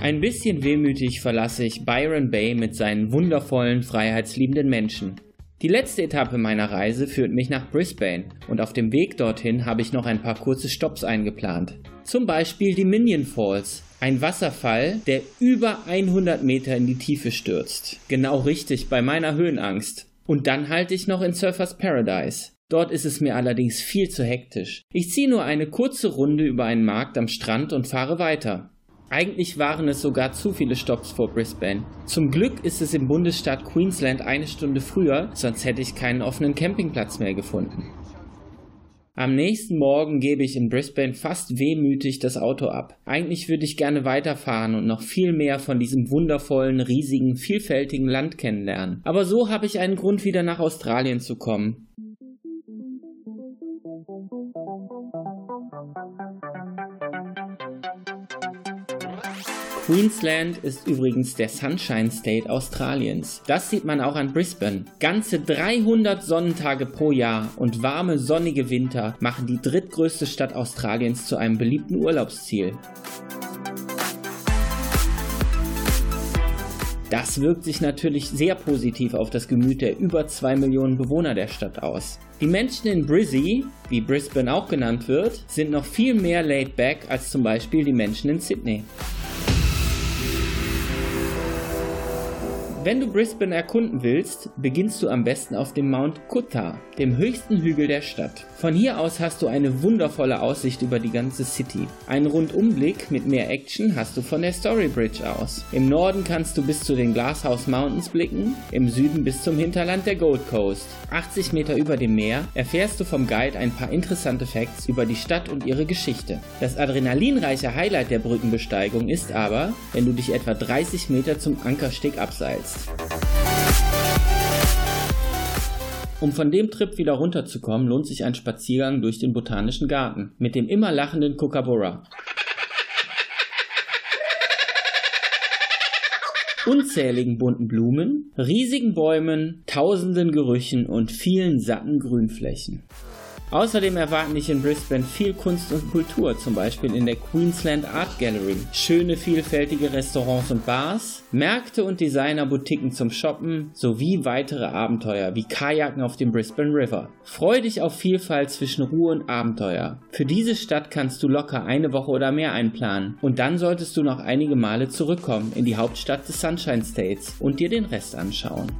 Ein bisschen wehmütig verlasse ich Byron Bay mit seinen wundervollen, freiheitsliebenden Menschen. Die letzte Etappe meiner Reise führt mich nach Brisbane und auf dem Weg dorthin habe ich noch ein paar kurze Stops eingeplant. Zum Beispiel die Minion Falls, ein Wasserfall, der über 100 Meter in die Tiefe stürzt. Genau richtig, bei meiner Höhenangst. Und dann halte ich noch in Surfers Paradise. Dort ist es mir allerdings viel zu hektisch. Ich ziehe nur eine kurze Runde über einen Markt am Strand und fahre weiter. Eigentlich waren es sogar zu viele Stops vor Brisbane. Zum Glück ist es im Bundesstaat Queensland eine Stunde früher, sonst hätte ich keinen offenen Campingplatz mehr gefunden. Am nächsten Morgen gebe ich in Brisbane fast wehmütig das Auto ab. Eigentlich würde ich gerne weiterfahren und noch viel mehr von diesem wundervollen, riesigen, vielfältigen Land kennenlernen. Aber so habe ich einen Grund, wieder nach Australien zu kommen. Queensland ist übrigens der Sunshine State Australiens. Das sieht man auch an Brisbane. Ganze 300 Sonnentage pro Jahr und warme sonnige Winter machen die drittgrößte Stadt Australiens zu einem beliebten Urlaubsziel. Das wirkt sich natürlich sehr positiv auf das Gemüt der über 2 Millionen Bewohner der Stadt aus. Die Menschen in Brizzy, wie Brisbane auch genannt wird, sind noch viel mehr laid back als zum Beispiel die Menschen in Sydney. Wenn du Brisbane erkunden willst, beginnst du am besten auf dem Mount Kutta, dem höchsten Hügel der Stadt. Von hier aus hast du eine wundervolle Aussicht über die ganze City. Einen Rundumblick mit mehr Action hast du von der Story Bridge aus. Im Norden kannst du bis zu den Glasshouse Mountains blicken, im Süden bis zum Hinterland der Gold Coast. 80 Meter über dem Meer erfährst du vom Guide ein paar interessante Facts über die Stadt und ihre Geschichte. Das adrenalinreiche Highlight der Brückenbesteigung ist aber, wenn du dich etwa 30 Meter zum Ankersteg abseilst ist. Um von dem Trip wieder runterzukommen, lohnt sich ein Spaziergang durch den Botanischen Garten mit dem immer lachenden Kookaburra. Unzähligen bunten Blumen, riesigen Bäumen, tausenden Gerüchen und vielen satten Grünflächen. Außerdem erwarten dich in Brisbane viel Kunst und Kultur, zum Beispiel in der Queensland Art Gallery, schöne vielfältige Restaurants und Bars, Märkte und Designerboutiquen zum Shoppen sowie weitere Abenteuer wie Kajaken auf dem Brisbane River. Freu dich auf Vielfalt zwischen Ruhe und Abenteuer. Für diese Stadt kannst du locker eine Woche oder mehr einplanen und dann solltest du noch einige Male zurückkommen in die Hauptstadt des Sunshine States und dir den Rest anschauen.